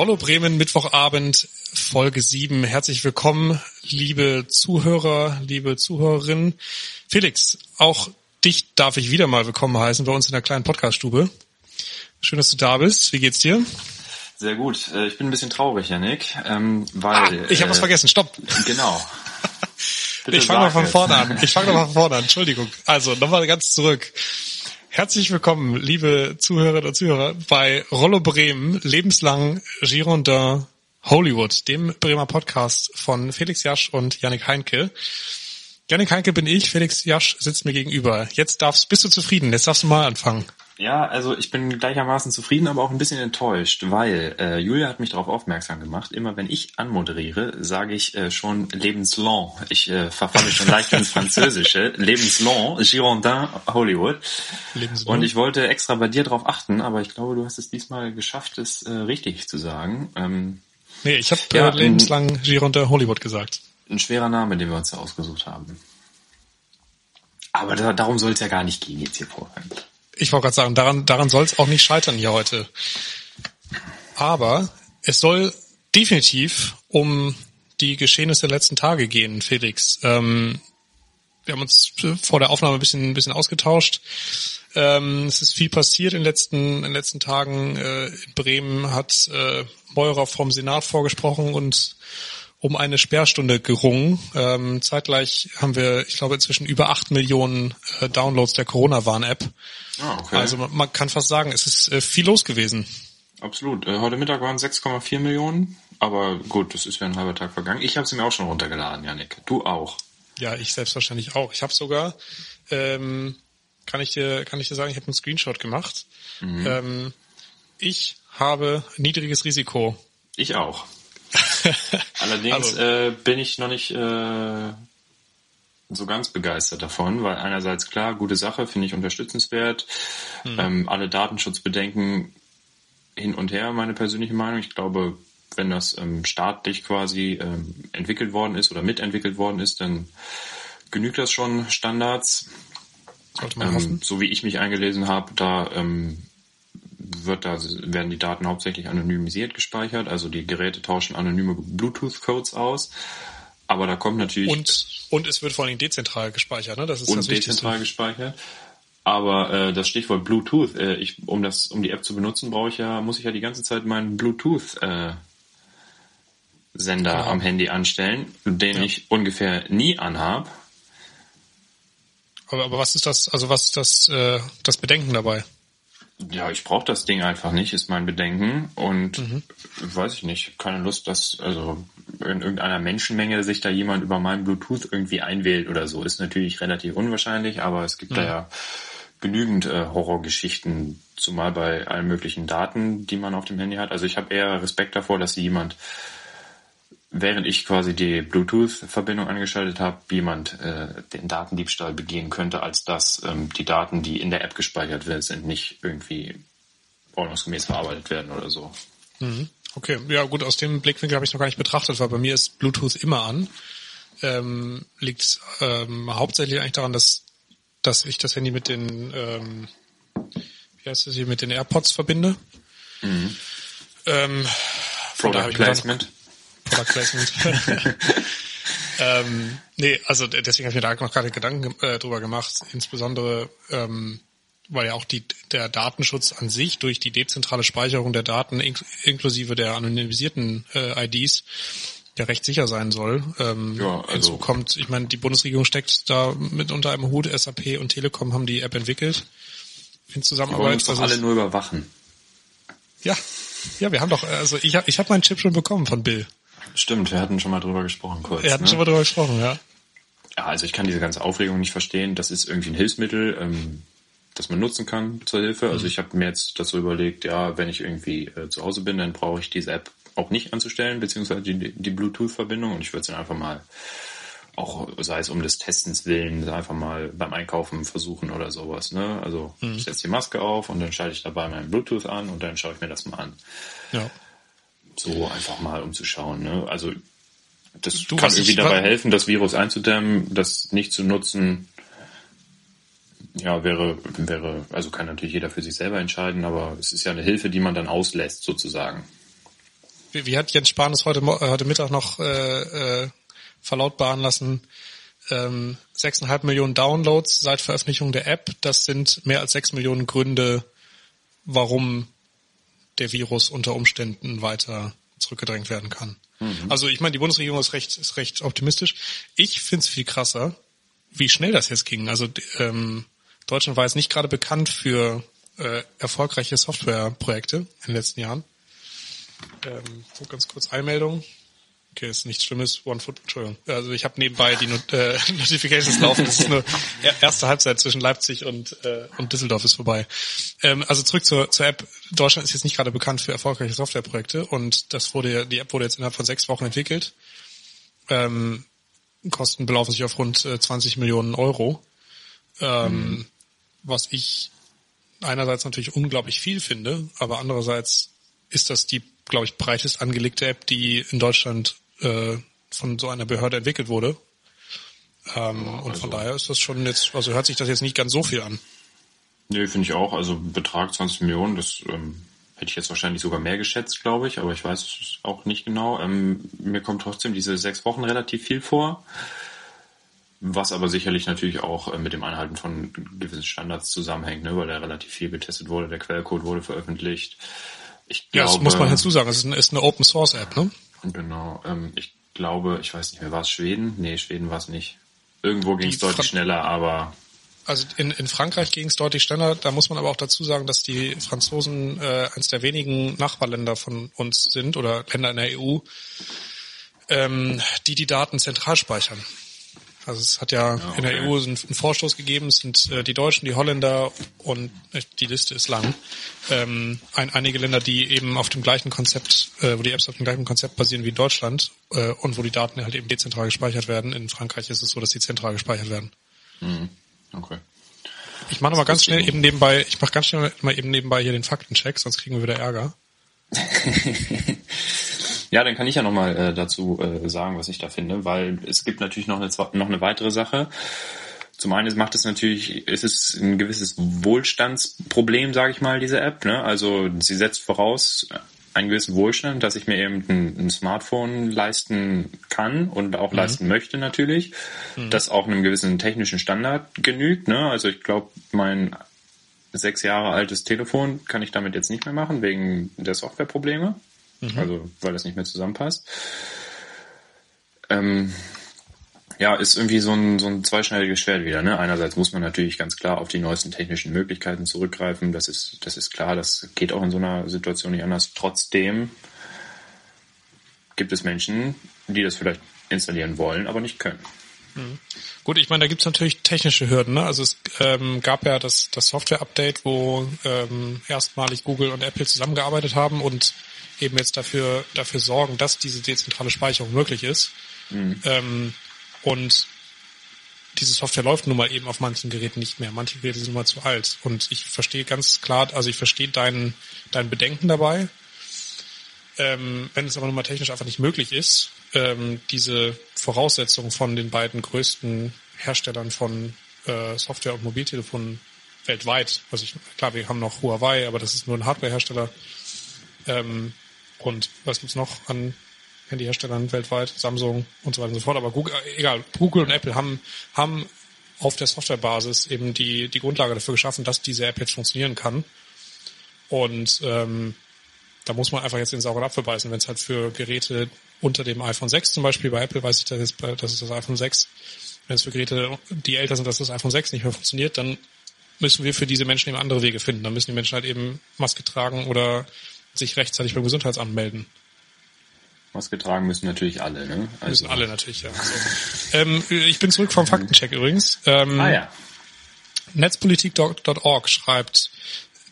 Rollo Bremen, Mittwochabend, Folge 7. Herzlich willkommen, liebe Zuhörer, liebe Zuhörerinnen. Felix, auch dich darf ich wieder mal willkommen heißen bei uns in der kleinen Podcaststube. Schön, dass du da bist. Wie geht's dir? Sehr gut. Äh, ich bin ein bisschen traurig, Janik, ähm, weil... Ah, ich habe äh, was vergessen. Stopp. Genau. ich fange mal von vorne an. Ich fange mal von vorne an. Entschuldigung. Also, nochmal ganz zurück. Herzlich willkommen, liebe Zuhörerinnen und Zuhörer, bei Rollo Bremen, lebenslang Girondin Hollywood, dem Bremer Podcast von Felix Jasch und Yannick Heinke. Yannick Heinke bin ich, Felix Jasch sitzt mir gegenüber. Jetzt darfst, bist du zufrieden? Jetzt darfst du mal anfangen. Ja, also ich bin gleichermaßen zufrieden, aber auch ein bisschen enttäuscht, weil äh, Julia hat mich darauf aufmerksam gemacht. Immer wenn ich anmoderiere, sage ich äh, schon lebenslang. Ich äh, verfalle schon leicht ins Französische. Lebenslang, Girondin, Hollywood. Lebenslang. Und ich wollte extra bei dir darauf achten, aber ich glaube, du hast es diesmal geschafft, es äh, richtig zu sagen. Ähm, nee, ich habe ja, äh, lebenslang Girondin Hollywood gesagt. Ein schwerer Name, den wir uns da ausgesucht haben. Aber da, darum soll es ja gar nicht gehen jetzt hier vorher. Ich wollte gerade sagen, daran, daran soll es auch nicht scheitern hier heute. Aber es soll definitiv um die Geschehnisse der letzten Tage gehen, Felix. Ähm, wir haben uns vor der Aufnahme ein bisschen, ein bisschen ausgetauscht. Ähm, es ist viel passiert in den letzten, in den letzten Tagen. Äh, in Bremen hat äh, Meurer vom Senat vorgesprochen und um eine Sperrstunde gerungen. Ähm, zeitgleich haben wir, ich glaube, inzwischen über acht Millionen äh, Downloads der Corona-Warn-App. Ah, okay. Also man, man, kann fast sagen, es ist äh, viel los gewesen. Absolut. Äh, heute Mittag waren 6,4 Millionen, aber gut, das ist ja ein halber Tag vergangen. Ich habe sie mir auch schon runtergeladen, Janik. Du auch. Ja, ich selbstverständlich auch. Ich habe sogar, ähm, kann ich dir, kann ich dir sagen, ich habe einen Screenshot gemacht. Mhm. Ähm, ich habe niedriges Risiko. Ich auch. Allerdings äh, bin ich noch nicht äh, so ganz begeistert davon, weil einerseits klar, gute Sache, finde ich unterstützenswert. Mhm. Ähm, alle Datenschutzbedenken hin und her, meine persönliche Meinung. Ich glaube, wenn das ähm, staatlich quasi ähm, entwickelt worden ist oder mitentwickelt worden ist, dann genügt das schon Standards. Ähm, so wie ich mich eingelesen habe, da ähm, wird da, werden die Daten hauptsächlich anonymisiert gespeichert, also die Geräte tauschen anonyme Bluetooth-Codes aus. Aber da kommt natürlich. Und, und es wird vor allem dezentral gespeichert, ne? Das ist und das dezentral gespeichert. Aber äh, das Stichwort Bluetooth, äh, ich, um das, um die App zu benutzen, brauche ich ja, muss ich ja die ganze Zeit meinen Bluetooth äh, Sender ja. am Handy anstellen, den ja. ich ungefähr nie anhab. Aber, aber was ist das, also was ist das, äh, das Bedenken dabei? Ja, ich brauche das Ding einfach nicht, ist mein Bedenken. Und mhm. weiß ich nicht, keine Lust, dass also in irgendeiner Menschenmenge sich da jemand über meinen Bluetooth irgendwie einwählt oder so. Ist natürlich relativ unwahrscheinlich, aber es gibt mhm. da ja genügend äh, Horrorgeschichten, zumal bei allen möglichen Daten, die man auf dem Handy hat. Also ich habe eher Respekt davor, dass jemand während ich quasi die Bluetooth-Verbindung angeschaltet habe, jemand äh, den Datendiebstahl begehen könnte, als dass ähm, die Daten, die in der App gespeichert sind, nicht irgendwie ordnungsgemäß verarbeitet werden oder so. Mhm. Okay, ja gut, aus dem Blickwinkel habe ich noch gar nicht betrachtet, weil bei mir ist Bluetooth immer an. Ähm, liegt ähm, hauptsächlich eigentlich daran, dass, dass ich das Handy mit den ähm, wie heißt das hier, mit den AirPods verbinde. Mhm. Ähm, Product Placement. Product Placement. ähm, nee, also deswegen habe ich mir da noch gerade Gedanken äh, drüber gemacht, insbesondere ähm, weil ja auch die, der Datenschutz an sich durch die dezentrale Speicherung der Daten ink inklusive der anonymisierten äh, IDs ja recht sicher sein soll. Ähm, ja, also hinzu kommt, ich meine, die Bundesregierung steckt da mit unter einem Hut, SAP und Telekom haben die App entwickelt in Zusammenarbeit. Die wollen uns doch also alle nur überwachen. Ja, ja, wir haben doch, also ich habe ich hab meinen Chip schon bekommen von Bill. Stimmt, wir hatten schon mal drüber gesprochen kurz. Wir hatten ne? schon mal drüber gesprochen, ja. Ja, also ich kann diese ganze Aufregung nicht verstehen. Das ist irgendwie ein Hilfsmittel, ähm, das man nutzen kann zur Hilfe. Also mhm. ich habe mir jetzt das so überlegt, ja, wenn ich irgendwie äh, zu Hause bin, dann brauche ich diese App auch nicht anzustellen, beziehungsweise die, die Bluetooth-Verbindung und ich würde es dann einfach mal auch sei es um des Testens willen, einfach mal beim Einkaufen versuchen oder sowas. Ne? Also mhm. ich setze die Maske auf und dann schalte ich dabei meinen Bluetooth an und dann schaue ich mir das mal an. Ja so einfach mal umzuschauen. Ne? Also das du, kann irgendwie dabei helfen, das Virus einzudämmen, das nicht zu nutzen. Ja, wäre, wäre, also kann natürlich jeder für sich selber entscheiden, aber es ist ja eine Hilfe, die man dann auslässt, sozusagen. wie, wie hat Jens Spahn es heute, heute Mittag noch äh, äh, verlautbaren lassen? Ähm, 6,5 Millionen Downloads seit Veröffentlichung der App. Das sind mehr als 6 Millionen Gründe, warum der Virus unter Umständen weiter zurückgedrängt werden kann. Mhm. Also ich meine, die Bundesregierung ist recht, ist recht optimistisch. Ich finde es viel krasser, wie schnell das jetzt ging. Also ähm, Deutschland war jetzt nicht gerade bekannt für äh, erfolgreiche Softwareprojekte in den letzten Jahren. Ähm, so ganz kurz Einmeldung. Okay, ist nichts Schlimmes. One Foot, Entschuldigung. Also ich habe nebenbei die Not äh, Notifications laufen. Das ist nur erste Halbzeit zwischen Leipzig und, äh, und Düsseldorf ist vorbei. Ähm, also zurück zur, zur App. Deutschland ist jetzt nicht gerade bekannt für erfolgreiche Softwareprojekte und das wurde, die App wurde jetzt innerhalb von sechs Wochen entwickelt. Ähm, Kosten belaufen sich auf rund äh, 20 Millionen Euro. Ähm, mhm. Was ich einerseits natürlich unglaublich viel finde, aber andererseits ist das die, glaube ich, breitest angelegte App, die in Deutschland äh, von so einer Behörde entwickelt wurde. Ähm, ja, also und von also daher ist das schon jetzt, also hört sich das jetzt nicht ganz so viel an. Nee, finde ich auch. Also Betrag 20 Millionen, das ähm, hätte ich jetzt wahrscheinlich sogar mehr geschätzt, glaube ich, aber ich weiß es auch nicht genau. Ähm, mir kommt trotzdem diese sechs Wochen relativ viel vor. Was aber sicherlich natürlich auch äh, mit dem Einhalten von gewissen Standards zusammenhängt, ne, weil da relativ viel getestet wurde, der Quellcode wurde veröffentlicht. Ich glaube, ja, das muss man hinzusagen, es ist eine, ist eine Open Source App, ne? Genau. Ähm, ich glaube, ich weiß nicht mehr, war es Schweden? Nee, Schweden war es nicht. Irgendwo ging es deutlich schneller, aber. Also in, in Frankreich ging es deutlich schneller. Da muss man aber auch dazu sagen, dass die Franzosen äh, eines der wenigen Nachbarländer von uns sind oder Länder in der EU, ähm, die die Daten zentral speichern. Also es hat ja, okay. in der EU einen, Vorstoß gegeben, es sind äh, die Deutschen, die Holländer und äh, die Liste ist lang. Ähm, ein, einige Länder, die eben auf dem gleichen Konzept, äh, wo die Apps auf dem gleichen Konzept basieren wie in Deutschland äh, und wo die Daten halt eben dezentral gespeichert werden. In Frankreich ist es so, dass die zentral gespeichert werden. Mhm. Okay. Ich mache mal ganz schnell eben nebenbei, ich mache ganz schnell mal eben nebenbei hier den Faktencheck, sonst kriegen wir wieder Ärger. Ja, dann kann ich ja nochmal äh, dazu äh, sagen, was ich da finde, weil es gibt natürlich noch eine, noch eine weitere Sache. Zum einen macht es natürlich, ist es ein gewisses Wohlstandsproblem, sage ich mal, diese App. Ne? Also sie setzt voraus einen gewissen Wohlstand, dass ich mir eben ein, ein Smartphone leisten kann und auch mhm. leisten möchte natürlich, mhm. das auch einem gewissen technischen Standard genügt. Ne? Also ich glaube, mein sechs Jahre altes Telefon kann ich damit jetzt nicht mehr machen wegen der Softwareprobleme. Mhm. Also, weil das nicht mehr zusammenpasst. Ähm, ja, ist irgendwie so ein, so ein zweischneidiges Schwert wieder. Ne? Einerseits muss man natürlich ganz klar auf die neuesten technischen Möglichkeiten zurückgreifen. Das ist, das ist klar, das geht auch in so einer Situation nicht anders. Trotzdem gibt es Menschen, die das vielleicht installieren wollen, aber nicht können. Mhm. Gut, ich meine, da gibt's natürlich technische Hürden. Ne? Also es ähm, gab ja das, das Software-Update, wo ähm, erstmalig Google und Apple zusammengearbeitet haben und eben jetzt dafür, dafür sorgen, dass diese dezentrale Speicherung möglich ist. Mhm. Ähm, und diese Software läuft nun mal eben auf manchen Geräten nicht mehr. Manche Geräte sind nun mal zu alt. Und ich verstehe ganz klar, also ich verstehe dein, dein Bedenken dabei. Ähm, wenn es aber nun mal technisch einfach nicht möglich ist, ähm, diese Voraussetzungen von den beiden größten Herstellern von äh, Software- und Mobiltelefonen weltweit, also ich, klar, wir haben noch Huawei, aber das ist nur ein Hardwarehersteller, ähm, und was gibt's noch an Handyherstellern weltweit? Samsung und so weiter und so fort. Aber Google, egal, Google und Apple haben, haben auf der Softwarebasis eben die, die Grundlage dafür geschaffen, dass diese App jetzt funktionieren kann. Und ähm, da muss man einfach jetzt den sauren Apfel beißen, wenn es halt für Geräte unter dem iPhone 6 zum Beispiel, bei Apple weiß ich das jetzt, das ist das iPhone 6, wenn es für Geräte, die älter sind, dass das iPhone 6 nicht mehr funktioniert, dann müssen wir für diese Menschen eben andere Wege finden. Dann müssen die Menschen halt eben Maske tragen oder sich rechtzeitig beim Gesundheitsamt melden. Maske tragen müssen natürlich alle, ne? Also müssen alle natürlich, ja. Ähm, ich bin zurück vom Faktencheck übrigens. Ähm, ah ja. Netzpolitik.org schreibt,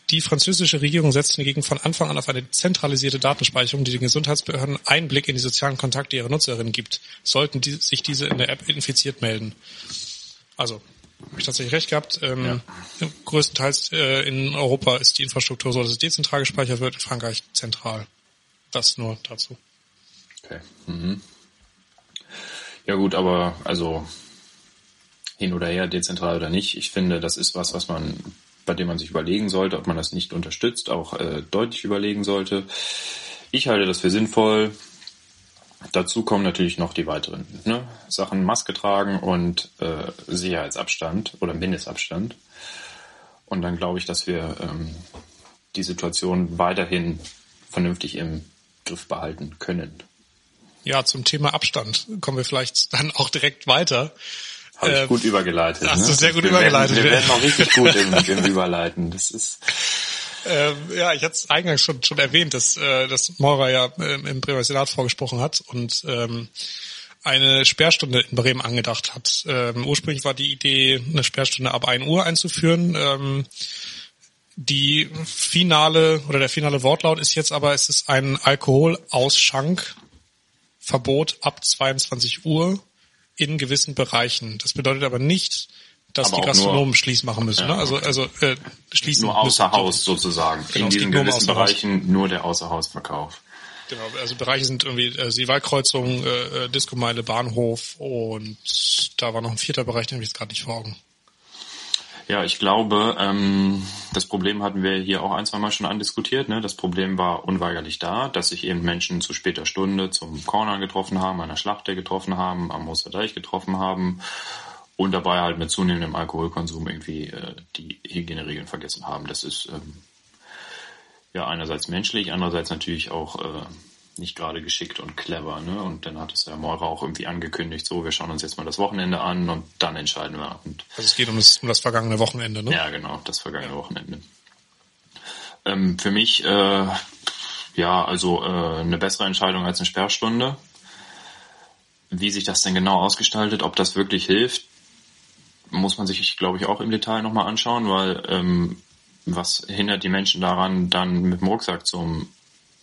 die französische Regierung setzt hingegen von Anfang an auf eine zentralisierte Datenspeicherung, die den Gesundheitsbehörden Einblick in die sozialen Kontakte ihrer Nutzerinnen gibt, sollten die, sich diese in der App infiziert melden. Also habe ich tatsächlich recht gehabt. Ähm, ja. Größtenteils äh, in Europa ist die Infrastruktur so, dass es dezentral gespeichert wird, in Frankreich zentral. Das nur dazu. Okay. Mhm. Ja gut, aber also hin oder her, dezentral oder nicht, ich finde, das ist was, was man, bei dem man sich überlegen sollte, ob man das nicht unterstützt, auch äh, deutlich überlegen sollte. Ich halte das für sinnvoll. Dazu kommen natürlich noch die weiteren ne? Sachen, Maske tragen und äh, Sicherheitsabstand oder Mindestabstand. Und dann glaube ich, dass wir ähm, die Situation weiterhin vernünftig im Griff behalten können. Ja, zum Thema Abstand kommen wir vielleicht dann auch direkt weiter. Habe ich ähm, gut übergeleitet. Hast ne? du sehr gut wir übergeleitet. Werden, wir werden noch richtig gut im, im Überleiten. Das ist ähm, ja, ich hatte es eingangs schon, schon erwähnt, dass, äh, dass Maurer ja ähm, im Bremer Senat vorgesprochen hat und ähm, eine Sperrstunde in Bremen angedacht hat. Ähm, ursprünglich war die Idee, eine Sperrstunde ab 1 Uhr einzuführen. Ähm, die finale oder der finale Wortlaut ist jetzt aber, es ist ein Alkoholausschankverbot ab 22 Uhr in gewissen Bereichen. Das bedeutet aber nicht, dass die Gastronomen Schließ machen müssen. Ja, ne? Also also äh, schließen nur außer müssen. Haus sozusagen. Genau, in diesen gewissen Bereichen nur der Außerhausverkauf. Genau, also Bereiche sind irgendwie äh, Seewaldkreuzung, äh, äh, Diskomeile, Bahnhof und da war noch ein vierter Bereich, den habe ich jetzt gerade nicht vor Augen. Ja, ich glaube, ähm, das Problem hatten wir hier auch ein, zwei Mal schon andiskutiert. Ne? Das Problem war unweigerlich da, dass sich eben Menschen zu später Stunde zum Corner getroffen haben, an der Schlachte getroffen haben, am Mosterdeich getroffen haben und dabei halt mit zunehmendem Alkoholkonsum irgendwie äh, die Hygieneregeln vergessen haben. Das ist ähm, ja einerseits menschlich, andererseits natürlich auch äh, nicht gerade geschickt und clever. Ne? Und dann hat es ja Meurer auch irgendwie angekündigt, so, wir schauen uns jetzt mal das Wochenende an und dann entscheiden wir. Und also es geht um das, um das vergangene Wochenende, ne? Ja, genau, das vergangene ja. Wochenende. Ähm, für mich, äh, ja, also äh, eine bessere Entscheidung als eine Sperrstunde. Wie sich das denn genau ausgestaltet, ob das wirklich hilft, muss man sich, glaube ich, auch im Detail nochmal anschauen, weil ähm, was hindert die Menschen daran, dann mit dem Rucksack zum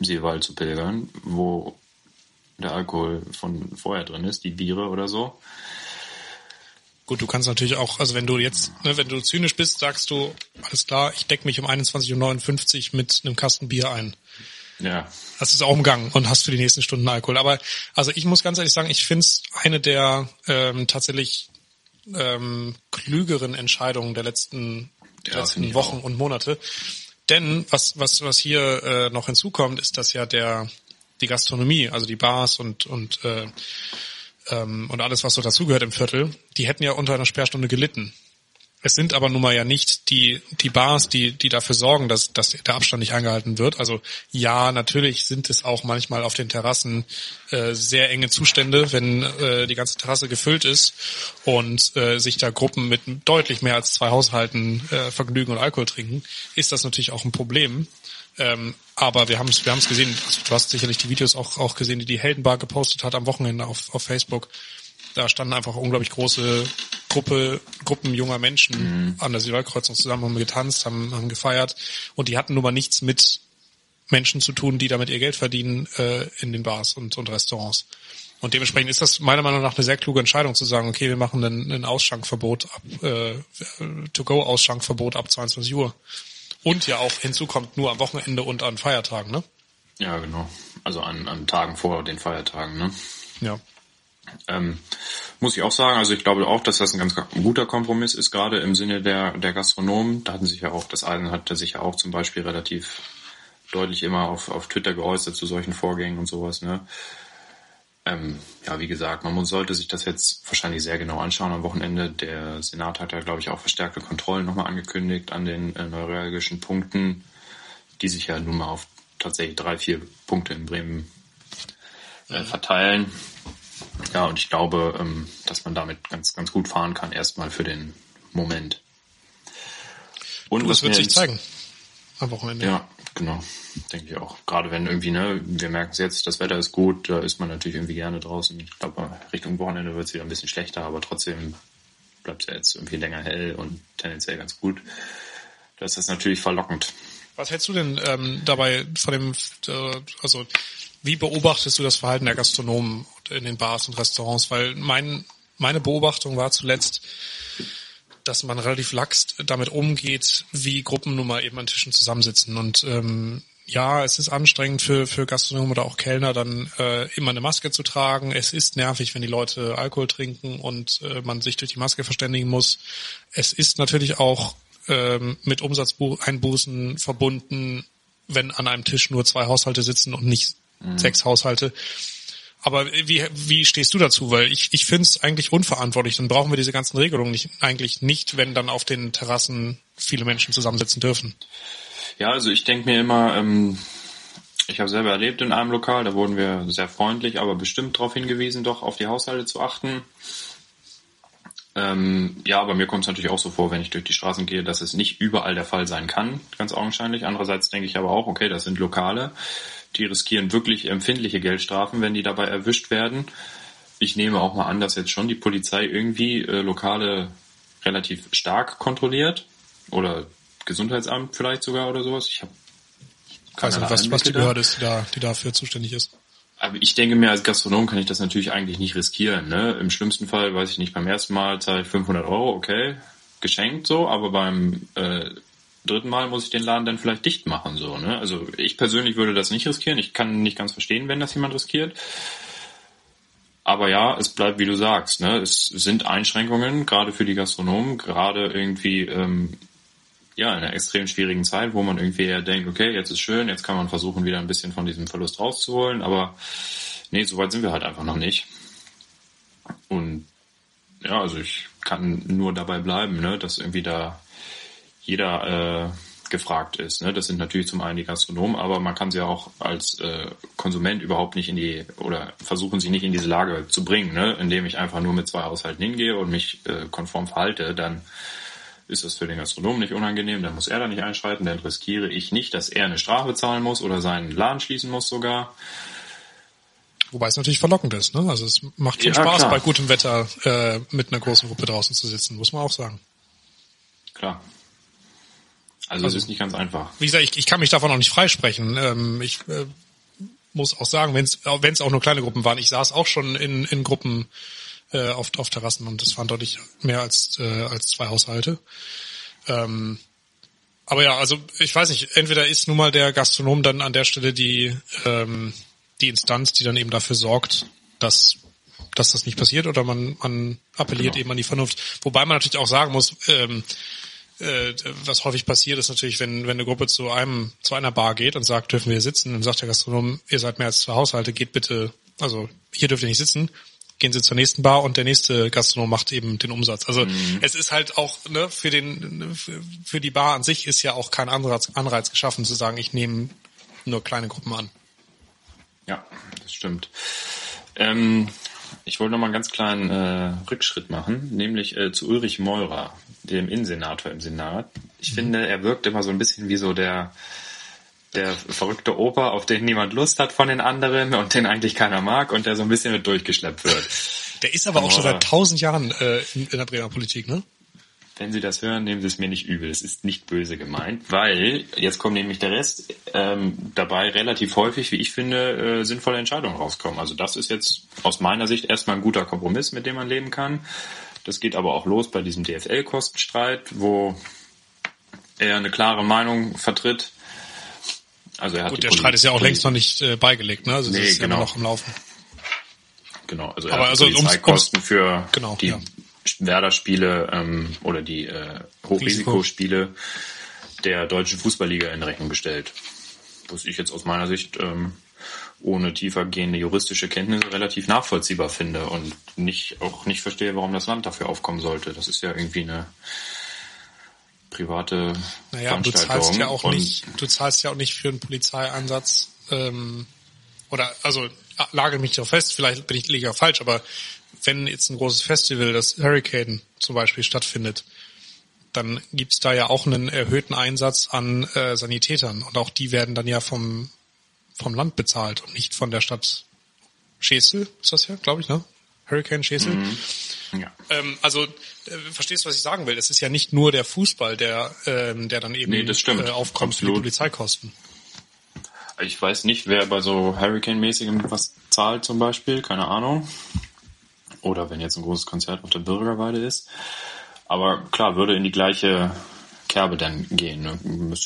Seewald zu pilgern, wo der Alkohol von vorher drin ist, die Biere oder so. Gut, du kannst natürlich auch, also wenn du jetzt, ne, wenn du zynisch bist, sagst du, alles klar, ich deck mich um 21.59 Uhr mit einem Kasten Bier ein. Ja. Das ist auch im Gang und hast für die nächsten Stunden Alkohol. Aber also ich muss ganz ehrlich sagen, ich finde es eine der ähm, tatsächlich ähm, klügeren Entscheidungen der letzten, der ja, letzten Wochen auch. und Monate. Denn was, was, was hier äh, noch hinzukommt, ist, dass ja der die Gastronomie, also die Bars und und äh, ähm, und alles, was so dazugehört im Viertel, die hätten ja unter einer Sperrstunde gelitten. Es sind aber nun mal ja nicht die, die Bars, die, die dafür sorgen, dass, dass der Abstand nicht eingehalten wird. Also ja, natürlich sind es auch manchmal auf den Terrassen äh, sehr enge Zustände, wenn äh, die ganze Terrasse gefüllt ist und äh, sich da Gruppen mit deutlich mehr als zwei Haushalten äh, vergnügen und Alkohol trinken, ist das natürlich auch ein Problem. Ähm, aber wir haben es wir haben's gesehen, also du hast sicherlich die Videos auch, auch gesehen, die die Heldenbar gepostet hat am Wochenende auf, auf Facebook. Da standen einfach unglaublich große Gruppe, Gruppen junger Menschen mhm. an der Silberkreuzung zusammen, haben getanzt, haben, haben gefeiert und die hatten nun mal nichts mit Menschen zu tun, die damit ihr Geld verdienen äh, in den Bars und, und Restaurants. Und dementsprechend ist das meiner Meinung nach eine sehr kluge Entscheidung zu sagen, okay, wir machen ein, ein Ausschankverbot ab, äh, To-Go-Ausschankverbot ab 22 Uhr. Und ja auch hinzu kommt nur am Wochenende und an Feiertagen, ne? Ja, genau. Also an, an Tagen vor den Feiertagen, ne? Ja. Ähm, muss ich auch sagen, also ich glaube auch, dass das ein ganz guter Kompromiss ist, gerade im Sinne der, der Gastronomen. Da hatten sich ja auch, das Eisen hatte sich ja auch zum Beispiel relativ deutlich immer auf, auf Twitter geäußert zu solchen Vorgängen und sowas. Ne? Ähm, ja, wie gesagt, man sollte sich das jetzt wahrscheinlich sehr genau anschauen am Wochenende. Der Senat hat ja, glaube ich, auch verstärkte Kontrollen nochmal angekündigt an den äh, neuralgischen Punkten, die sich ja nun mal auf tatsächlich drei, vier Punkte in Bremen äh, verteilen. Ja, und ich glaube, ähm, dass man damit ganz, ganz gut fahren kann, erstmal für den Moment. Und du, das wird sich zeigen am Wochenende. Ja, genau. Denke ich auch. Gerade wenn irgendwie, ne, wir merken es jetzt, das Wetter ist gut, da ist man natürlich irgendwie gerne draußen. Ich glaube, Richtung Wochenende wird es wieder ein bisschen schlechter, aber trotzdem bleibt es ja jetzt irgendwie länger hell und tendenziell ganz gut. Das ist natürlich verlockend. Was hältst du denn ähm, dabei von dem, äh, also wie beobachtest du das Verhalten der Gastronomen in den Bars und Restaurants, weil mein, meine Beobachtung war zuletzt, dass man relativ lax damit umgeht, wie Gruppen nun mal eben an Tischen zusammensitzen. Und ähm, ja, es ist anstrengend für, für Gastronomen oder auch Kellner, dann äh, immer eine Maske zu tragen. Es ist nervig, wenn die Leute Alkohol trinken und äh, man sich durch die Maske verständigen muss. Es ist natürlich auch ähm, mit Umsatzeinbußen verbunden, wenn an einem Tisch nur zwei Haushalte sitzen und nicht mhm. sechs Haushalte. Aber wie, wie stehst du dazu? Weil ich, ich finde es eigentlich unverantwortlich. Dann brauchen wir diese ganzen Regelungen nicht, eigentlich nicht, wenn dann auf den Terrassen viele Menschen zusammensitzen dürfen. Ja, also ich denke mir immer, ähm, ich habe selber erlebt in einem Lokal, da wurden wir sehr freundlich, aber bestimmt darauf hingewiesen, doch auf die Haushalte zu achten. Ähm, ja, aber mir kommt es natürlich auch so vor, wenn ich durch die Straßen gehe, dass es nicht überall der Fall sein kann, ganz augenscheinlich. Andererseits denke ich aber auch, okay, das sind Lokale, die riskieren wirklich empfindliche Geldstrafen, wenn die dabei erwischt werden. Ich nehme auch mal an, dass jetzt schon die Polizei irgendwie äh, Lokale relativ stark kontrolliert oder Gesundheitsamt vielleicht sogar oder sowas. Ich habe nicht, was, was die Behörde ist, die, da, die dafür zuständig ist. Aber ich denke mir, als Gastronom kann ich das natürlich eigentlich nicht riskieren. Ne? Im schlimmsten Fall, weiß ich nicht, beim ersten Mal zahle ich 500 Euro, okay, geschenkt so, aber beim äh, dritten Mal muss ich den Laden dann vielleicht dicht machen. so. Ne? Also ich persönlich würde das nicht riskieren. Ich kann nicht ganz verstehen, wenn das jemand riskiert. Aber ja, es bleibt, wie du sagst. Ne? Es sind Einschränkungen, gerade für die Gastronomen, gerade irgendwie ähm, ja, in einer extrem schwierigen Zeit, wo man irgendwie eher denkt, okay, jetzt ist schön, jetzt kann man versuchen, wieder ein bisschen von diesem Verlust rauszuholen, aber nee, so weit sind wir halt einfach noch nicht. Und ja, also ich kann nur dabei bleiben, ne, dass irgendwie da jeder äh, gefragt ist. Ne? Das sind natürlich zum einen die Gastronomen, aber man kann sie auch als äh, Konsument überhaupt nicht in die oder versuchen sie nicht in diese Lage zu bringen, ne? indem ich einfach nur mit zwei Haushalten hingehe und mich äh, konform verhalte, dann ist das für den Gastronomen nicht unangenehm, dann muss er da nicht einschreiten, dann riskiere ich nicht, dass er eine Strafe zahlen muss oder seinen Laden schließen muss sogar. Wobei es natürlich verlockend ist, ne? Also es macht schon ja, Spaß, klar. bei gutem Wetter äh, mit einer großen Gruppe draußen zu sitzen, muss man auch sagen. Klar. Also, also es ist nicht ganz einfach. Wie gesagt, ich, ich kann mich davon auch nicht freisprechen. Ähm, ich äh, muss auch sagen, wenn es auch nur kleine Gruppen waren, ich saß auch schon in, in Gruppen äh, auf, auf Terrassen und das waren deutlich mehr als, äh, als zwei Haushalte. Ähm, aber ja, also ich weiß nicht, entweder ist nun mal der Gastronom dann an der Stelle die, ähm, die Instanz, die dann eben dafür sorgt, dass, dass das nicht passiert oder man, man appelliert genau. eben an die Vernunft. Wobei man natürlich auch sagen muss, ähm, äh, was häufig passiert, ist natürlich, wenn, wenn eine Gruppe zu einem, zu einer Bar geht und sagt, dürfen wir hier sitzen, dann sagt der Gastronom, ihr seid mehr als zwei Haushalte, geht bitte, also hier dürft ihr nicht sitzen, gehen sie zur nächsten Bar und der nächste Gastronom macht eben den Umsatz. Also mhm. es ist halt auch ne, für den für die Bar an sich ist ja auch kein Anreiz, Anreiz geschaffen zu sagen, ich nehme nur kleine Gruppen an. Ja, das stimmt. Ähm, ich wollte noch mal einen ganz kleinen äh, Rückschritt machen, nämlich äh, zu Ulrich Meurer, dem Innensenator im Senat. Ich mhm. finde, er wirkt immer so ein bisschen wie so der der verrückte Opa, auf den niemand Lust hat von den anderen und den eigentlich keiner mag und der so ein bisschen mit durchgeschleppt wird. Der ist aber, auch schon seit tausend Jahren äh, in, in der Bremer Politik, ne? Wenn Sie das hören, nehmen Sie es mir nicht übel. Es ist nicht böse gemeint, weil jetzt kommt nämlich der Rest ähm, dabei relativ häufig, wie ich finde, äh, sinnvolle Entscheidungen rauskommen. Also das ist jetzt aus meiner Sicht erstmal ein guter Kompromiss, mit dem man leben kann. Das geht aber auch los bei diesem DFL-Kostenstreit, wo er eine klare Meinung vertritt, also er hat Gut, der Streit ist ja auch längst noch nicht äh, beigelegt, ne? Also nee, das ist genau. ja noch im Laufen. Genau, also er Aber hat also Polizeikosten ums, für genau, die ja. Werder-Spiele ähm, oder die äh, Hochrisikospiele der deutschen Fußballliga in Rechnung gestellt. Was ich jetzt aus meiner Sicht ähm, ohne tiefergehende juristische Kenntnisse relativ nachvollziehbar finde und nicht auch nicht verstehe, warum das Land dafür aufkommen sollte. Das ist ja irgendwie eine private naja, Veranstaltung. Du zahlst ja auch nicht, du zahlst ja auch nicht für einen Polizeieinsatz ähm, oder also lage mich doch fest, vielleicht bin ich auch falsch, aber wenn jetzt ein großes Festival, das Hurricane zum Beispiel stattfindet, dann gibt's da ja auch einen erhöhten Einsatz an äh, Sanitätern und auch die werden dann ja vom vom Land bezahlt und nicht von der Stadt Schesel, ist das ja, glaube ich, ne? Hurricane Schesel. Mhm. Ja. Ähm, also äh, verstehst du, was ich sagen will? Es ist ja nicht nur der Fußball, der, ähm, der dann eben nee, das stimmt. Äh, aufkommt Absolut. für die Polizeikosten. Ich weiß nicht, wer bei so Hurricane-mäßigem was zahlt zum Beispiel, keine Ahnung. Oder wenn jetzt ein großes Konzert auf der Bürgerweide ist. Aber klar, würde in die gleiche Kerbe dann gehen. Ne?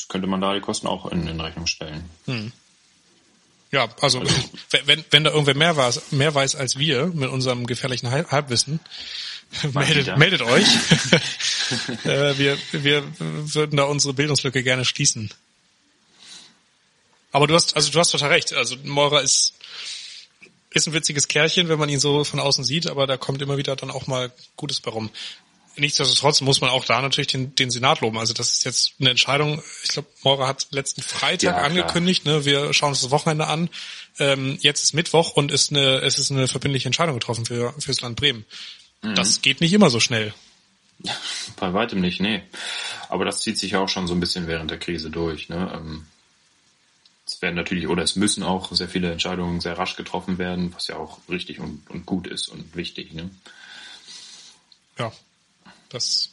Könnte man da die Kosten auch in, in Rechnung stellen. Hm. Ja, also, also wenn, wenn da irgendwer mehr weiß, mehr weiß als wir mit unserem gefährlichen Halbwissen, meldet, meldet euch. äh, wir, wir würden da unsere Bildungslücke gerne schließen. Aber du hast, also du hast total recht. Also Meurer ist, ist ein witziges Kerlchen, wenn man ihn so von außen sieht, aber da kommt immer wieder dann auch mal Gutes bei rum. Nichtsdestotrotz muss man auch da natürlich den, den Senat loben. Also das ist jetzt eine Entscheidung. Ich glaube, Maurer hat letzten Freitag ja, angekündigt. Ne, wir schauen uns das Wochenende an. Ähm, jetzt ist Mittwoch und ist eine, es ist eine verbindliche Entscheidung getroffen für fürs Land Bremen. Mhm. Das geht nicht immer so schnell. Bei weitem nicht, nee. Aber das zieht sich ja auch schon so ein bisschen während der Krise durch. Ne? Ähm, werden natürlich oder es müssen auch sehr viele Entscheidungen sehr rasch getroffen werden, was ja auch richtig und, und gut ist und wichtig. Ne? Ja, das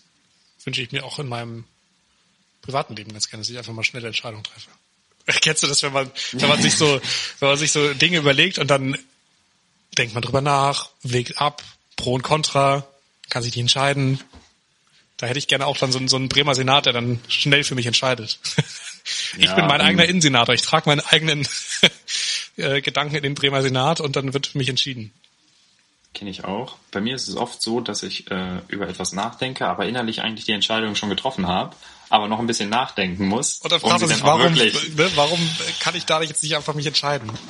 wünsche ich mir auch in meinem privaten Leben ganz gerne, dass ich einfach mal schnelle Entscheidungen treffe. Kennst du das, wenn man, wenn man sich so, wenn man sich so Dinge überlegt und dann denkt man drüber nach, wägt ab, pro und contra, kann sich nicht entscheiden. Da hätte ich gerne auch dann so, so einen Bremer Senat, der dann schnell für mich entscheidet. ich ja, bin mein eigener Innensenator. Ich trage meinen eigenen äh, Gedanken in den Bremer Senat und dann wird für mich entschieden. Kenne ich auch. Bei mir ist es oft so, dass ich äh, über etwas nachdenke, aber innerlich eigentlich die Entscheidung schon getroffen habe, aber noch ein bisschen nachdenken muss. Und dann fragt man sich, warum, ne, warum kann ich da jetzt nicht einfach mich entscheiden?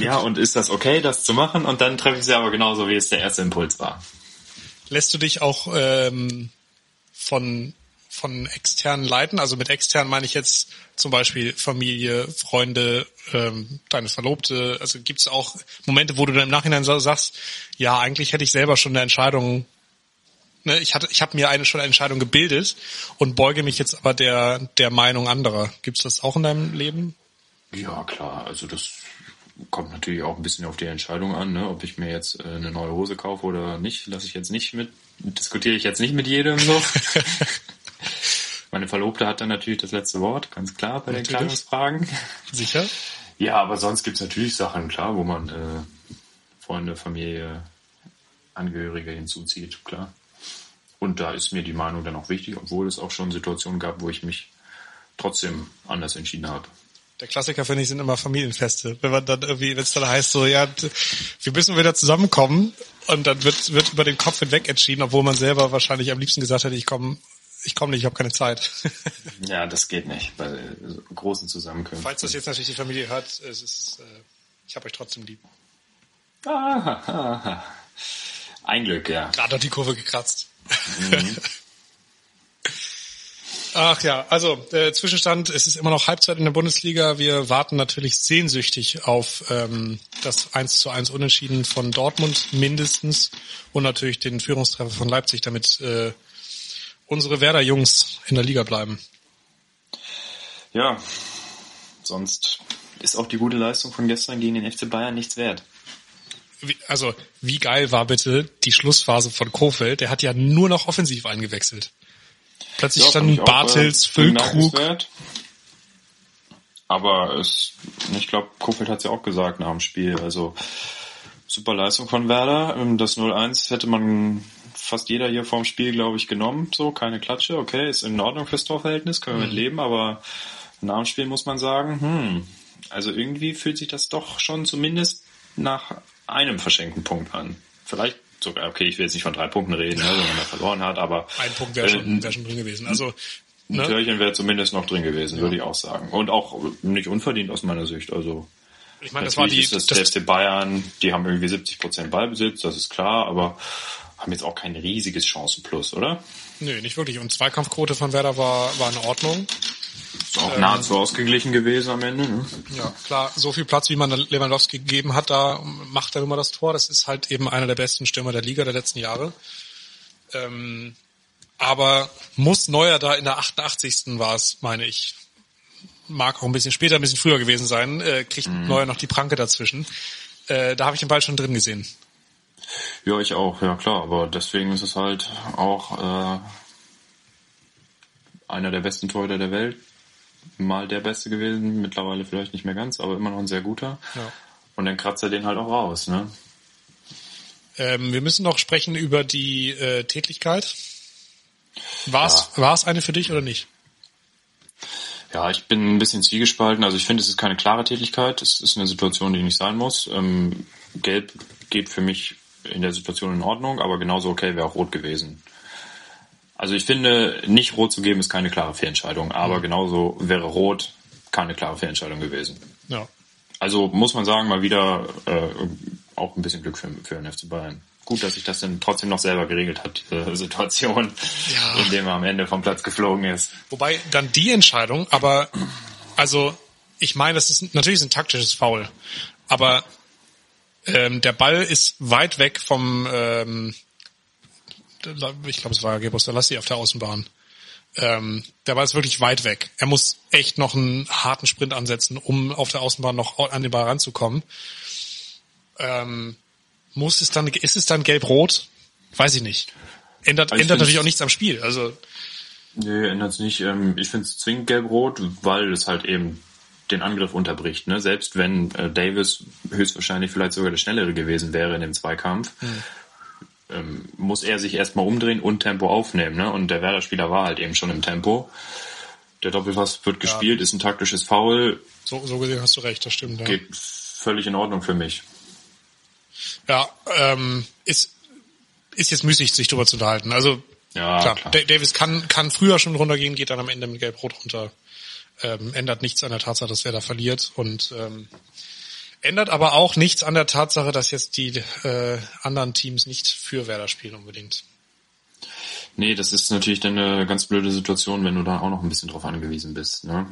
Ja, und ist das okay, das zu machen? Und dann treffe ich sie aber genauso, wie es der erste Impuls war. Lässt du dich auch ähm, von von externen leiten? Also mit extern meine ich jetzt zum Beispiel Familie, Freunde, ähm, deine Verlobte. Also gibt es auch Momente, wo du dann im Nachhinein sagst, ja, eigentlich hätte ich selber schon eine Entscheidung, ne, ich hatte, ich habe mir eine schon eine Entscheidung gebildet und beuge mich jetzt aber der der Meinung anderer. Gibt es das auch in deinem Leben? Ja, klar. Also das kommt natürlich auch ein bisschen auf die Entscheidung an, ne? ob ich mir jetzt äh, eine neue Hose kaufe oder nicht. Lasse ich jetzt nicht mit, diskutiere ich jetzt nicht mit jedem so. Meine Verlobte hat dann natürlich das letzte Wort, ganz klar, bei den Kleidungsfragen. Sicher? Ja, aber sonst gibt's natürlich Sachen, klar, wo man äh, Freunde, Familie, Angehörige hinzuzieht, klar. Und da ist mir die Meinung dann auch wichtig, obwohl es auch schon Situationen gab, wo ich mich trotzdem anders entschieden habe. Der Klassiker, finde ich, sind immer Familienfeste. Wenn man dann irgendwie, wenn es dann heißt, so, ja, wir müssen wieder zusammenkommen und dann wird, wird über den Kopf hinweg entschieden, obwohl man selber wahrscheinlich am liebsten gesagt hätte, ich komme ich komme nicht, ich habe keine Zeit. ja, das geht nicht bei großen Zusammenkünften. Falls das jetzt natürlich die Familie hört, es ist, äh, ich habe euch trotzdem lieb. Aha, aha. Ein Glück, ja. Gerade hat die Kurve gekratzt. Mhm. Ach ja, also äh, Zwischenstand, es ist immer noch Halbzeit in der Bundesliga. Wir warten natürlich sehnsüchtig auf ähm, das 1 zu 1 Unentschieden von Dortmund mindestens und natürlich den Führungstreffer von Leipzig, damit äh, unsere Werder-Jungs in der Liga bleiben. Ja, sonst ist auch die gute Leistung von gestern gegen den FC Bayern nichts wert. Wie, also, wie geil war bitte die Schlussphase von Kofeld? Der hat ja nur noch offensiv eingewechselt. Plötzlich ja, standen Bartels, äh, Füllkrug. Aber es, ich glaube, Kofeld hat es ja auch gesagt nach dem Spiel. Also super Leistung von Werder. Das 0-1 hätte man fast jeder hier vorm Spiel, glaube ich, genommen. So, keine Klatsche, okay, ist in Ordnung fürs Torverhältnis, können wir mhm. mit leben, aber nach dem Spiel muss man sagen, hm, also irgendwie fühlt sich das doch schon zumindest nach einem verschenkten Punkt an. Vielleicht sogar, okay, ich will jetzt nicht von drei Punkten reden, ne, wenn man da verloren hat, aber. Ein Punkt wäre schon, wär schon drin gewesen. Also, ne? Ein Türchen wäre zumindest noch drin gewesen, ja. würde ich auch sagen. Und auch nicht unverdient aus meiner Sicht. Also ich meine, das war die. Ist das, das FC Bayern, die haben irgendwie 70 Prozent Ballbesitz, das ist klar, aber haben jetzt auch kein riesiges Chancenplus, oder? Nö, nicht wirklich. Und Zweikampfquote von Werder war, war in Ordnung. Ist auch ähm, nahezu ausgeglichen gewesen am Ende. Ne? Ja, klar, so viel Platz, wie man Lewandowski gegeben hat, da macht er immer das Tor. Das ist halt eben einer der besten Stürmer der Liga der letzten Jahre. Ähm, aber muss Neuer da in der 88. war es, meine ich. Mag auch ein bisschen später, ein bisschen früher gewesen sein, äh, kriegt mhm. Neuer noch die Pranke dazwischen. Äh, da habe ich den Ball schon drin gesehen. Ja, ich auch, ja klar, aber deswegen ist es halt auch äh, einer der besten Torhüter der Welt. Mal der Beste gewesen, mittlerweile vielleicht nicht mehr ganz, aber immer noch ein sehr guter. Ja. Und dann kratzt er den halt auch raus, ne? Ähm, wir müssen noch sprechen über die äh, Tätigkeit. War es ja. War's eine für dich oder nicht? Ja, ich bin ein bisschen zwiegespalten. Also ich finde, es ist keine klare Tätigkeit. Es ist eine Situation, die nicht sein muss. Ähm, Gelb geht für mich in der Situation in Ordnung, aber genauso okay wäre auch rot gewesen. Also ich finde, nicht rot zu geben ist keine klare Fehlentscheidung, aber mhm. genauso wäre rot keine klare Fehlentscheidung gewesen. Ja. Also muss man sagen, mal wieder äh, auch ein bisschen Glück für, für den FC Bayern. Gut, dass sich das dann trotzdem noch selber geregelt hat, diese Situation, Ja. in dem er am Ende vom Platz geflogen ist. Wobei dann die Entscheidung, aber also ich meine, das ist natürlich ist ein taktisches Foul, aber ähm, der Ball ist weit weg vom, ähm, ich glaube, es war Gebus Dalassi auf der Außenbahn. Ähm, der Ball ist wirklich weit weg. Er muss echt noch einen harten Sprint ansetzen, um auf der Außenbahn noch an den Ball ranzukommen. Ähm, muss es dann, ist es dann gelb-rot? Weiß ich nicht. Ändert, ich ändert natürlich auch nichts am Spiel. Also Nee, ändert's nicht. Ähm, Ich finde es zwingend gelb-rot, weil es halt eben den Angriff unterbricht. Ne? Selbst wenn äh, Davis höchstwahrscheinlich vielleicht sogar der Schnellere gewesen wäre in dem Zweikampf, ähm, muss er sich erstmal umdrehen und Tempo aufnehmen. Ne? Und der Werder-Spieler war halt eben schon im Tempo. Der Doppelpass wird gespielt, ist ein taktisches Foul, so, so gesehen hast du recht, das stimmt. Ja. geht völlig in Ordnung für mich. Ja, ähm, ist, ist jetzt müßig, sich drüber zu unterhalten. Also Ja, klar, klar. Da- Davis kann, kann früher schon runtergehen, geht dann am Ende mit Gelb-Rot runter. Ähm, ändert nichts an der Tatsache, dass wer da verliert und ähm, ändert aber auch nichts an der Tatsache, dass jetzt die äh, anderen Teams nicht für Werder spielen unbedingt. Nee, das ist natürlich dann eine ganz blöde Situation, wenn du da auch noch ein bisschen drauf angewiesen bist. Ne?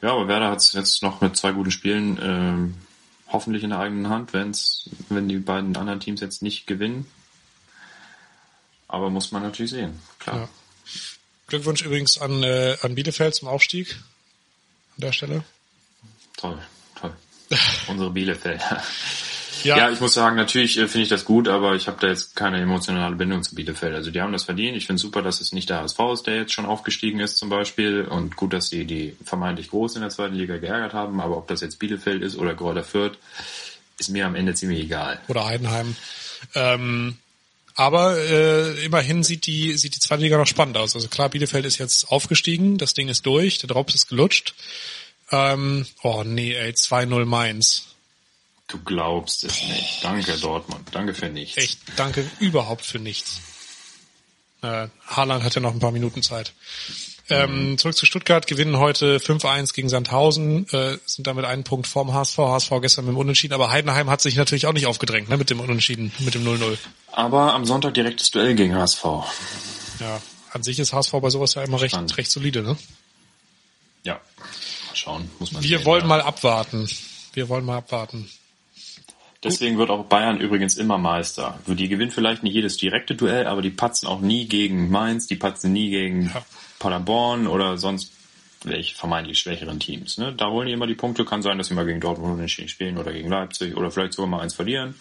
Ja, aber Werder hat es jetzt noch mit zwei guten Spielen ähm, hoffentlich in der eigenen Hand, wenn's, wenn die beiden anderen Teams jetzt nicht gewinnen. Aber muss man natürlich sehen, klar. Ja. Glückwunsch übrigens an, äh, an Bielefeld zum Aufstieg an der Stelle. Toll, toll. Unsere Bielefelder. Ja, Ja, ich muss sagen, natürlich äh, finde ich das gut, aber ich habe da jetzt keine emotionale Bindung zu Bielefeld. Also die haben das verdient. Ich finde super, dass es nicht der HSV ist, der jetzt schon aufgestiegen ist zum Beispiel. Und gut, dass sie die vermeintlich groß in der zweiten Liga geärgert haben. Aber ob das jetzt Bielefeld ist oder Gräuter Fürth, ist mir am Ende ziemlich egal. oder Heidenheim. Ähm, aber äh, immerhin sieht die sieht die zweite Liga noch spannend aus. Also klar, Bielefeld ist jetzt aufgestiegen, das Ding ist durch, der Drops ist gelutscht. Ähm, oh nee, ey, 2-0 Mainz. Du glaubst es nicht. Danke, Dortmund. Danke für nichts. Echt, danke überhaupt für nichts. Äh, Haaland hat ja noch ein paar Minuten Zeit. Ähm, zurück zu Stuttgart, gewinnen heute 5-1 gegen Sandhausen, äh, sind damit einen Punkt vorm HSV. HSV gestern mit dem Unentschieden, aber Heidenheim hat sich natürlich auch nicht aufgedrängt, ne, mit dem Unentschieden, mit dem 0-0. Aber am Sonntag direktes Duell gegen HSV. Ja, an sich ist HSV bei sowas ja immer recht, recht solide, ne? Ja. Mal schauen. Muss man Wir sehen, wollen ja. mal abwarten. Wir wollen mal abwarten. Deswegen wird auch Bayern übrigens immer Meister. Die gewinnen vielleicht nicht jedes direkte Duell, aber die patzen auch nie gegen Mainz, die patzen nie gegen Ja. Paderborn oder sonst welche vermeintlich schwächeren Teams. Ne? Da holen die immer die Punkte. Kann sein, dass sie mal gegen Dortmund unentschieden spielen oder gegen Leipzig oder vielleicht sogar mal eins verlieren.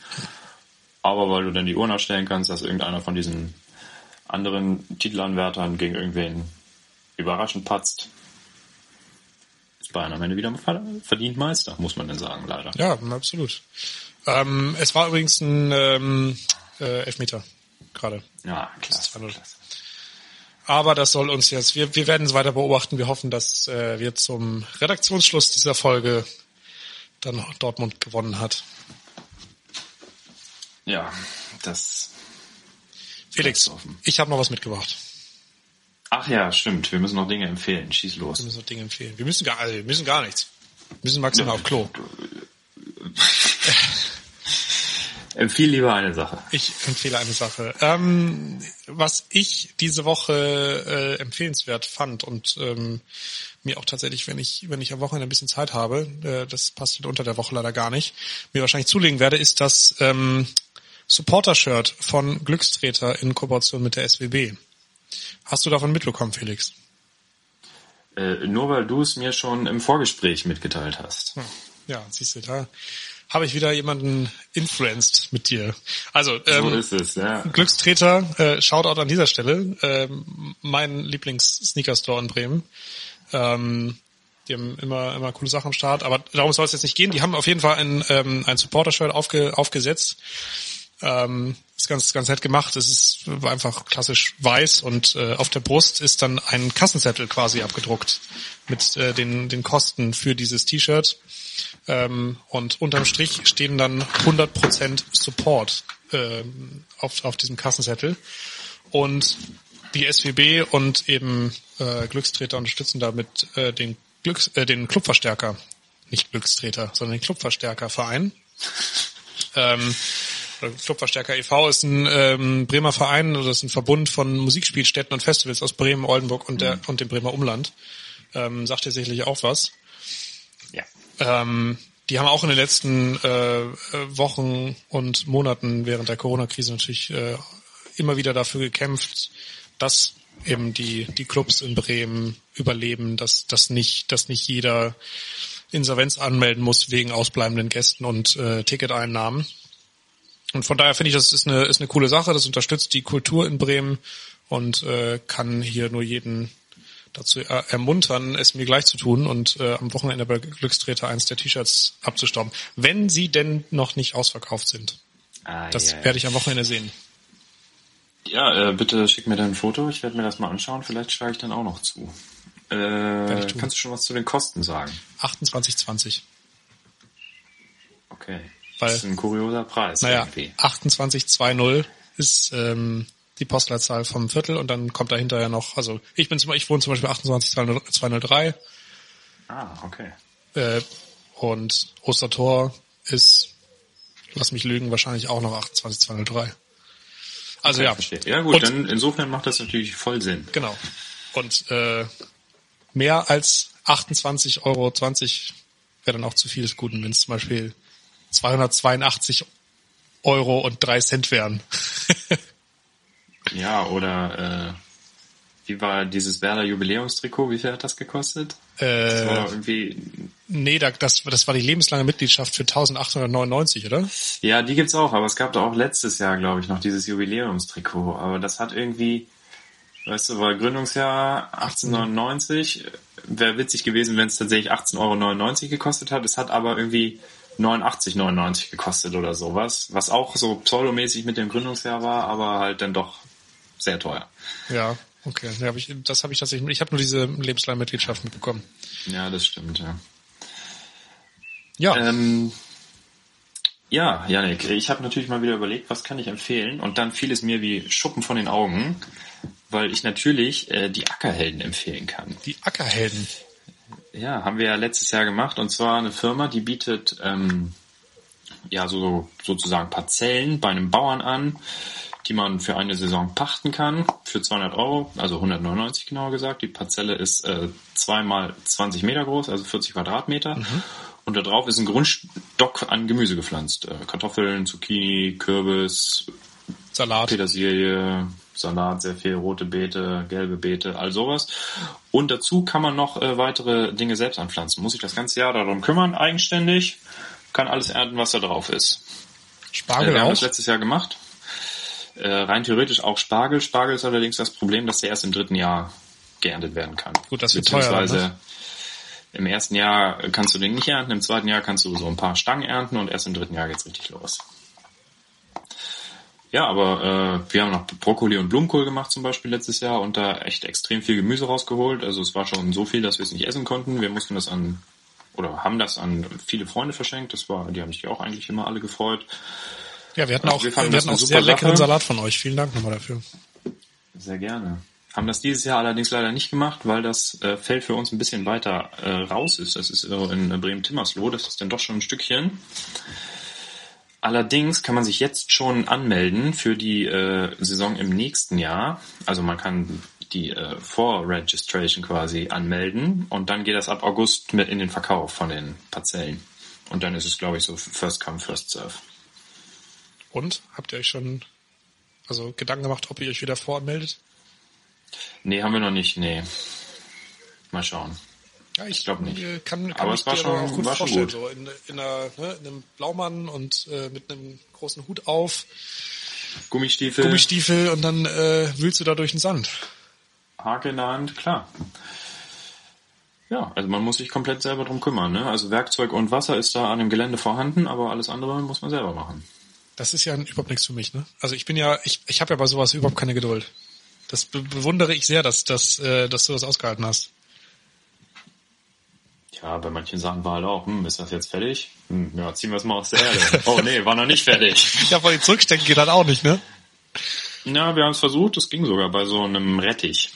Aber weil du dann die Uhr nachstellen kannst, dass irgendeiner von diesen anderen Titelanwärtern gegen irgendwen überraschend patzt, ist Bayern am Ende wieder verdient Meister, muss man dann sagen, leider. Ja, absolut. Ähm, es war übrigens ein ähm, äh, Elfmeter gerade. Ja, klasse. 2-0. klasse. Aber das soll uns jetzt, wir, wir werden es weiter beobachten. Wir hoffen, dass äh, wir zum Redaktionsschluss dieser Folge dann Dortmund gewonnen hat. Ja, das. Felix, ich habe noch was mitgebracht. Ach ja, stimmt. Wir müssen noch Dinge empfehlen. Schieß Wir los. müssen noch Dinge empfehlen. Wir müssen gar, also wir müssen gar nichts. Wir müssen maximal auf Klo. Empfiehl lieber eine Sache. Ich empfehle eine Sache. Ähm, was ich diese Woche äh, empfehlenswert fand und ähm, mir auch tatsächlich, wenn ich wenn ich am Wochenende ein bisschen Zeit habe, äh, das passt unter der Woche leider gar nicht, mir wahrscheinlich zulegen werde, ist das ähm, Supporter-Shirt von Glückstreter in Kooperation mit der SWB. Hast du davon mitbekommen, Felix? Äh, nur weil du es mir schon im Vorgespräch mitgeteilt hast. Hm. Ja, siehst du, da habe ich wieder jemanden influenced mit dir. Also, So ähm, ist es, ja. Glückstreter, äh, Shoutout an dieser Stelle, ähm, mein Lieblings-Sneaker-Store in Bremen. Ähm, die haben immer, immer coole Sachen am Start, aber darum soll es jetzt nicht gehen. Die haben auf jeden Fall ein, ähm, ein Supporter-Shirt aufge, aufgesetzt. Ähm, ist ganz, ganz nett gemacht. Es ist einfach klassisch weiß und äh, auf der Brust ist dann ein Kassenzettel quasi abgedruckt mit äh, den, den Kosten für dieses T-Shirt. Ähm, und unterm Strich stehen dann 100% Support ähm, auf, auf diesem Kassenzettel. Und die SWB und eben äh, Glückstreter unterstützen damit äh, den, Glücks, äh, den Clubverstärker nicht Glückstreter, sondern den Clubverstärkerverein. ähm, Clubverstärker e.V. ist ein ähm, Bremer Verein, das ist ein Verbund von Musikspielstätten und Festivals aus Bremen, Oldenburg und, der, und dem Bremer Umland. Ähm, sagt ihr sicherlich auch was. Ja. Ähm, die haben auch in den letzten äh, Wochen und Monaten während der Corona-Krise natürlich äh, immer wieder dafür gekämpft, dass eben die, die Clubs in Bremen überleben, dass, dass nicht, dass nicht jeder Insolvenz anmelden muss wegen ausbleibenden Gästen und äh, Ticketeinnahmen. Und von daher finde ich, das ist eine, ist eine coole Sache. Das unterstützt die Kultur in Bremen und äh, kann hier nur jeden dazu er ermuntern, es mir gleich zu tun und äh, am Wochenende bei Glückstreter eins der T-Shirts abzustauben, wenn sie denn noch nicht ausverkauft sind. Ah, das yeah. werde ich am Wochenende sehen. Ja, äh, bitte schick mir dann ein Foto. Ich werde mir das mal anschauen. Vielleicht schlage ich dann auch noch zu. Äh, kannst du schon was zu den Kosten sagen? 28,20. Okay. Weil, das ist ein kurioser Preis. Naja, 28,20 ist ähm, die Postleitzahl vom Viertel und dann kommt dahinter ja noch, also ich bin zum ich wohne zum Beispiel 28203. Ah, okay. Äh, und Ostertor ist, lass mich lügen, wahrscheinlich auch noch 28203. Also okay, ja. Verstehe. Ja gut, und, dann insofern macht das natürlich voll Sinn. Genau. Und äh, mehr als 28,20 Euro wäre dann auch zu viel des Guten, wenn es zum Beispiel 282 Euro und drei Cent wären. Ja, oder äh, wie war dieses Werder Jubiläumstrikot? Wie viel hat das gekostet? Äh, das war irgendwie nee, das, das war die lebenslange Mitgliedschaft für 1899, oder? Ja, die gibt's auch, aber es gab da auch letztes Jahr, glaube ich, noch dieses Jubiläumstrikot. Aber das hat irgendwie, weißt du, war Gründungsjahr 1899. Wäre witzig gewesen, wenn es tatsächlich 18,99 Euro gekostet hat. Es hat aber irgendwie 89,99 gekostet oder sowas, was auch so pseudomäßig mit dem Gründungsjahr war, aber halt dann doch sehr teuer. Ja, okay. Ja, hab ich, das habe ich tatsächlich. Ich habe nur diese lebenslange Mitgliedschaft mitbekommen. Ja, das stimmt, ja. Ja. Ähm, ja, Janik, ich habe natürlich mal wieder überlegt, was kann ich empfehlen und dann fiel es mir wie Schuppen von den Augen, weil ich natürlich äh, die Ackerhelden empfehlen kann. Die Ackerhelden? Ja, haben wir ja letztes Jahr gemacht und zwar eine Firma, die bietet ähm, ja so sozusagen Parzellen bei einem Bauern an, die man für eine Saison pachten kann, für 200 Euro, also 199 genauer gesagt. Die Parzelle ist äh, zweimal 20 Meter groß, also 40 Quadratmeter. Mhm. Und da drauf ist ein Grundstock an Gemüse gepflanzt. Äh, Kartoffeln, Zucchini, Kürbis, Salat. Petersilie, Salat, sehr viel rote Beete, gelbe Beete, all sowas. Und dazu kann man noch äh, weitere Dinge selbst anpflanzen. Muss sich das ganze Jahr darum kümmern, eigenständig. Kann alles ernten, was da drauf ist. Spargel äh, wir auch? haben das letztes Jahr gemacht. Äh, rein theoretisch auch Spargel. Spargel ist allerdings das Problem, dass der erst im dritten Jahr geerntet werden kann. Gut, das wird teuer. Ne? Im ersten Jahr kannst du den nicht ernten, im zweiten Jahr kannst du so ein paar Stangen ernten und erst im dritten Jahr geht's richtig los. Ja, aber äh, wir haben noch Brokkoli und Blumenkohl gemacht zum Beispiel letztes Jahr und da echt extrem viel Gemüse rausgeholt. Also es war schon so viel, dass wir es nicht essen konnten. Wir mussten das an oder haben das an viele Freunde verschenkt. Das war, die haben sich auch eigentlich immer alle gefreut. Ja, wir hatten also auch, wir, wir hatten auch sehr leckeren. Salat von euch. Vielen Dank nochmal dafür. Sehr gerne. Haben das dieses Jahr allerdings leider nicht gemacht, weil das äh, Feld für uns ein bisschen weiter äh, raus ist. Das ist in Bremen-Timmersloh. Das ist dann doch schon ein Stückchen. Allerdings kann man sich jetzt schon anmelden für die äh, Saison im nächsten Jahr. Also man kann die äh, Vor-Registration quasi anmelden und dann geht das ab August mit in den Verkauf von den Parzellen. Und dann ist es, glaube ich, so First Come, First Serve. Und? Habt ihr euch schon also Gedanken gemacht, ob ihr euch wieder voranmeldet? Nee, haben wir noch nicht, nee. Mal schauen. Ja, ich, ich glaube nicht. Kann, kann aber es war schon, auch gut war vorstellen. Gut. So in, in, einer, ne, in einem Blaumann und äh, mit einem großen Hut auf. Gummistiefel. Gummistiefel und dann äh, wühlst du da durch den Sand. Hake in der Hand, klar. Ja, also man muss sich komplett selber drum kümmern. Ne? Also Werkzeug und Wasser ist da an dem Gelände vorhanden, aber alles andere muss man selber machen. Das ist ja überhaupt nichts für mich. Ne? Also ich bin ja, ich, ich habe ja bei sowas überhaupt keine Geduld. Das be bewundere ich sehr, dass, dass, äh, dass du das ausgehalten hast. Ja, bei manchen Sachen war halt auch, hm, ist das jetzt fertig? Hm, ja, ziehen wir es mal aus der Erde. Oh nee, war noch nicht fertig. ja, vor die zurückstecken geht halt auch nicht, ne? Ja, wir haben es versucht, das ging sogar bei so einem Rettich.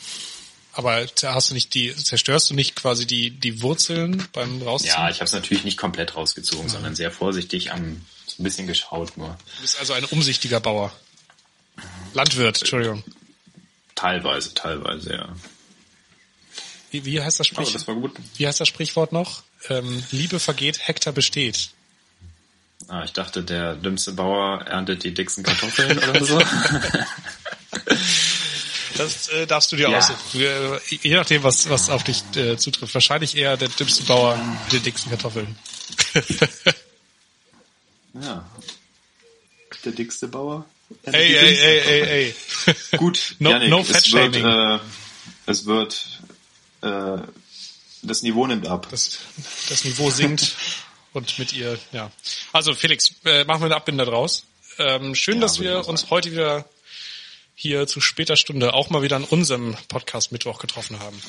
Aber hast du nicht die, zerstörst du nicht quasi die, die Wurzeln beim Rausziehen? Ja, ich habe es natürlich nicht komplett rausgezogen, mhm. sondern sehr vorsichtig am, so ein bisschen geschaut nur. Du bist also ein umsichtiger Bauer. Landwirt, Entschuldigung. Teilweise, teilweise, ja. Wie, wie heißt das Sprichwort? gut. Wie heißt das Sprichwort noch? Ähm, Liebe vergeht, Hektar besteht. Ah, ich dachte, der dümmste Bauer erntet die dicksten Kartoffeln oder so. Das äh, darfst du dir ja. aussuchen. Je nachdem, was, was auf dich äh, zutrifft. Wahrscheinlich eher der dümmste Bauer mit den dicksten Kartoffeln. ja. Der dickste Bauer? Ey, ey, ey, ey, ey. Gut, no, Janik, no fat es wird, äh, es wird äh, das Niveau nimmt ab. Das, das Niveau sinkt und mit ihr, ja. Also Felix, äh, machen wir eine Abbinder draus. Ähm, schön, ja, dass wir uns heute wieder hier zu später Stunde auch mal wieder an unserem Podcast Mittwoch getroffen haben.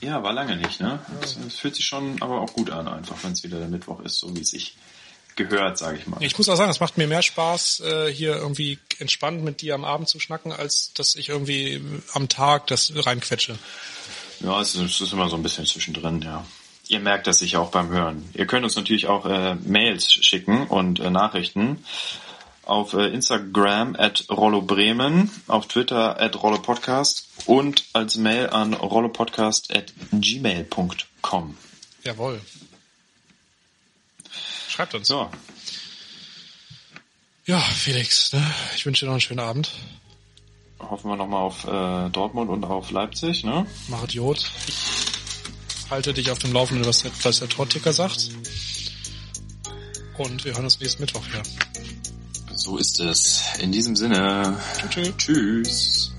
Ja, war lange nicht, ne? Es, es fühlt sich schon aber auch gut an, einfach wenn es wieder der Mittwoch ist, so wie es sich gehört, sage ich mal. Ich muss auch sagen, es macht mir mehr Spaß, äh, hier irgendwie entspannt mit dir am Abend zu schnacken, als dass ich irgendwie am Tag das reinquetsche. Ja, es ist, es ist immer so ein bisschen zwischendrin, ja. Ihr merkt das sicher auch beim Hören. Ihr könnt uns natürlich auch äh, Mails schicken und äh, Nachrichten auf äh, Instagram at Rollo Bremen, auf Twitter at Rollo Podcast und als Mail an rollopodcast at gmail.com. Jawohl. Schreibt uns. So. Ja, Felix, ne? ich wünsche dir noch einen schönen Abend. Hoffen wir nochmal auf äh, Dortmund und auf Leipzig, ne? Mach Idiot. Ich halte dich auf dem Laufenden, was der, was der Torticker sagt. Und wir hören uns nächsten Mittwoch wieder. So ist es. In diesem Sinne. Tschüss. Tschüss.